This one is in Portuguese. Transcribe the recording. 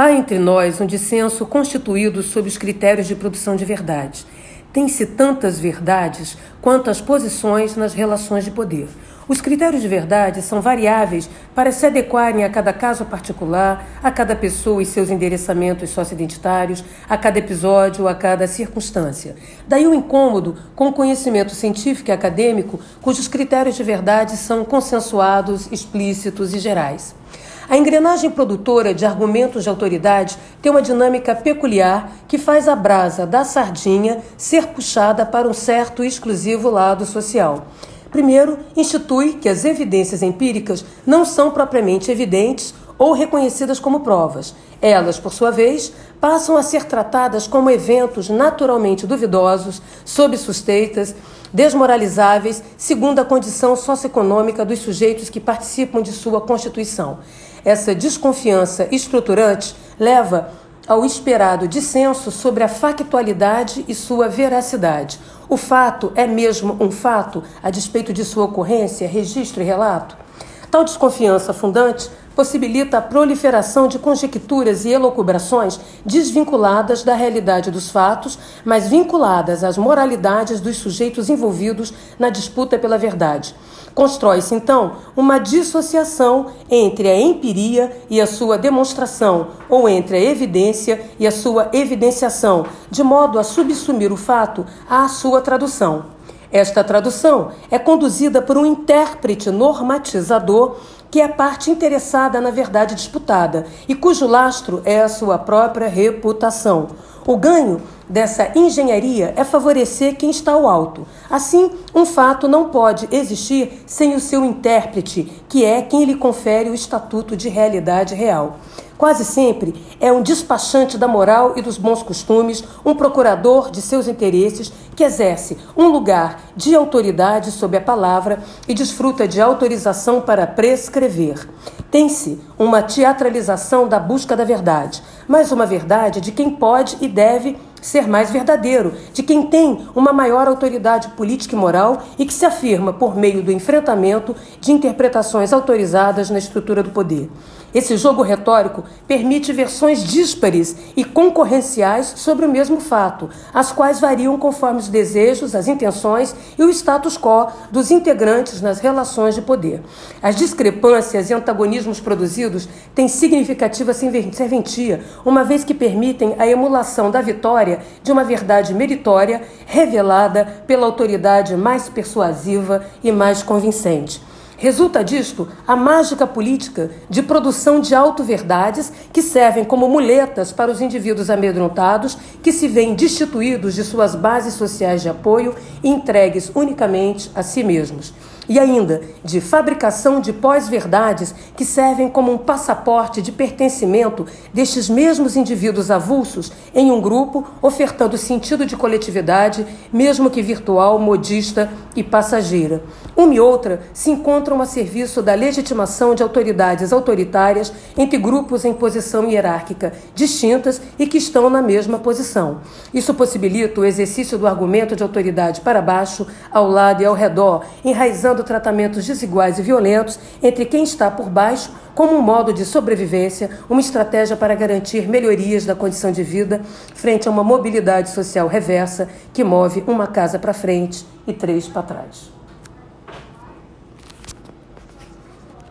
Há entre nós um dissenso constituído sobre os critérios de produção de verdade. Tem-se tantas verdades quanto as posições nas relações de poder. Os critérios de verdade são variáveis para se adequarem a cada caso particular, a cada pessoa e seus endereçamentos socioidentitários, a cada episódio, a cada circunstância. Daí o incômodo com o conhecimento científico e acadêmico, cujos critérios de verdade são consensuados, explícitos e gerais. A engrenagem produtora de argumentos de autoridade tem uma dinâmica peculiar que faz a brasa da sardinha ser puxada para um certo e exclusivo lado social. Primeiro, institui que as evidências empíricas não são propriamente evidentes ou reconhecidas como provas. Elas, por sua vez, passam a ser tratadas como eventos naturalmente duvidosos, sob suspeitas, desmoralizáveis, segundo a condição socioeconômica dos sujeitos que participam de sua constituição. Essa desconfiança estruturante leva ao esperado dissenso sobre a factualidade e sua veracidade. O fato é mesmo um fato, a despeito de sua ocorrência, registro e relato? Tal desconfiança fundante possibilita a proliferação de conjecturas e elocubrações desvinculadas da realidade dos fatos, mas vinculadas às moralidades dos sujeitos envolvidos na disputa pela verdade. Constrói-se, então, uma dissociação entre a empiria e a sua demonstração, ou entre a evidência e a sua evidenciação, de modo a subsumir o fato à sua tradução. Esta tradução é conduzida por um intérprete normatizador que é parte interessada na verdade disputada e cujo lastro é a sua própria reputação. O ganho dessa engenharia é favorecer quem está ao alto. Assim, um fato não pode existir sem o seu intérprete, que é quem lhe confere o estatuto de realidade real. Quase sempre é um despachante da moral e dos bons costumes, um procurador de seus interesses que exerce um lugar de autoridade sob a palavra e desfruta de autorização para prescrever. Tem-se uma teatralização da busca da verdade, mas uma verdade de quem pode e deve ser mais verdadeiro, de quem tem uma maior autoridade política e moral e que se afirma por meio do enfrentamento de interpretações autorizadas na estrutura do poder. Esse jogo retórico permite versões díspares e concorrenciais sobre o mesmo fato, as quais variam conforme os desejos, as intenções e o status quo dos integrantes nas relações de poder. As discrepâncias e antagonismos produzidos têm significativa serventia, uma vez que permitem a emulação da vitória de uma verdade meritória revelada pela autoridade mais persuasiva e mais convincente. Resulta disto a mágica política de produção de auto-verdades que servem como muletas para os indivíduos amedrontados que se veem destituídos de suas bases sociais de apoio e entregues unicamente a si mesmos e ainda de fabricação de pós-verdades que servem como um passaporte de pertencimento destes mesmos indivíduos avulsos em um grupo, ofertando sentido de coletividade, mesmo que virtual, modista e passageira. Uma e outra se encontram a serviço da legitimação de autoridades autoritárias entre grupos em posição hierárquica distintas e que estão na mesma posição. Isso possibilita o exercício do argumento de autoridade para baixo, ao lado e ao redor, enraizando tratamentos desiguais e violentos entre quem está por baixo, como um modo de sobrevivência, uma estratégia para garantir melhorias da condição de vida frente a uma mobilidade social reversa que move uma casa para frente e três para trás.